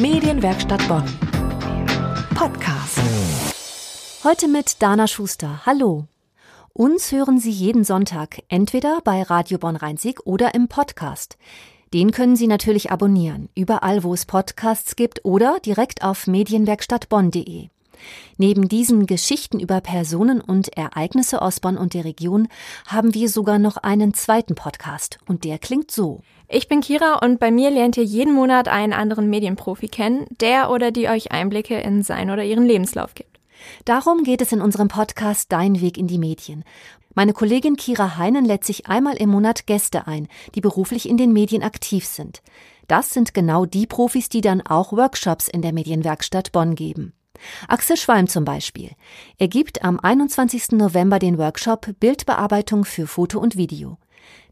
Medienwerkstatt Bonn. Podcast. Heute mit Dana Schuster. Hallo. Uns hören Sie jeden Sonntag entweder bei Radio Bonn Rhein-Sieg oder im Podcast. Den können Sie natürlich abonnieren, überall wo es Podcasts gibt oder direkt auf medienwerkstattbonn.de. Neben diesen Geschichten über Personen und Ereignisse aus Bonn und der Region haben wir sogar noch einen zweiten Podcast und der klingt so. Ich bin Kira und bei mir lernt ihr jeden Monat einen anderen Medienprofi kennen, der oder die euch Einblicke in sein oder ihren Lebenslauf gibt. Darum geht es in unserem Podcast Dein Weg in die Medien. Meine Kollegin Kira Heinen lädt sich einmal im Monat Gäste ein, die beruflich in den Medien aktiv sind. Das sind genau die Profis, die dann auch Workshops in der Medienwerkstatt Bonn geben. Axel Schwalm zum Beispiel. Er gibt am 21. November den Workshop Bildbearbeitung für Foto und Video.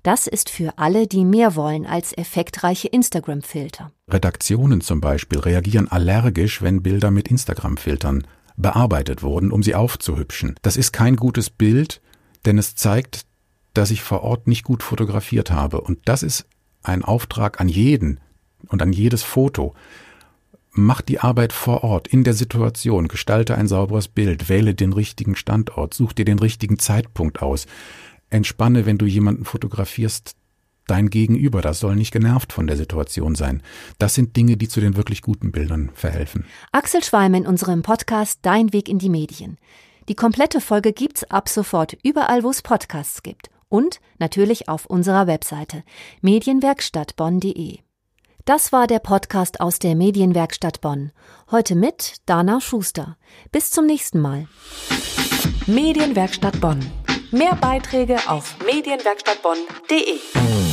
Das ist für alle, die mehr wollen als effektreiche Instagram-Filter. Redaktionen zum Beispiel reagieren allergisch, wenn Bilder mit Instagram-Filtern bearbeitet wurden, um sie aufzuhübschen. Das ist kein gutes Bild, denn es zeigt, dass ich vor Ort nicht gut fotografiert habe. Und das ist ein Auftrag an jeden und an jedes Foto. Mach die Arbeit vor Ort, in der Situation, gestalte ein sauberes Bild, wähle den richtigen Standort, such dir den richtigen Zeitpunkt aus. Entspanne, wenn du jemanden fotografierst, dein Gegenüber, das soll nicht genervt von der Situation sein. Das sind Dinge, die zu den wirklich guten Bildern verhelfen. Axel Schweim in unserem Podcast Dein Weg in die Medien. Die komplette Folge gibt's ab sofort überall, wo es Podcasts gibt. Und natürlich auf unserer Webseite medienwerkstattbonn.de. Das war der Podcast aus der Medienwerkstatt Bonn. Heute mit Dana Schuster. Bis zum nächsten Mal. Medienwerkstatt Bonn. Mehr Beiträge auf medienwerkstattbonn.de.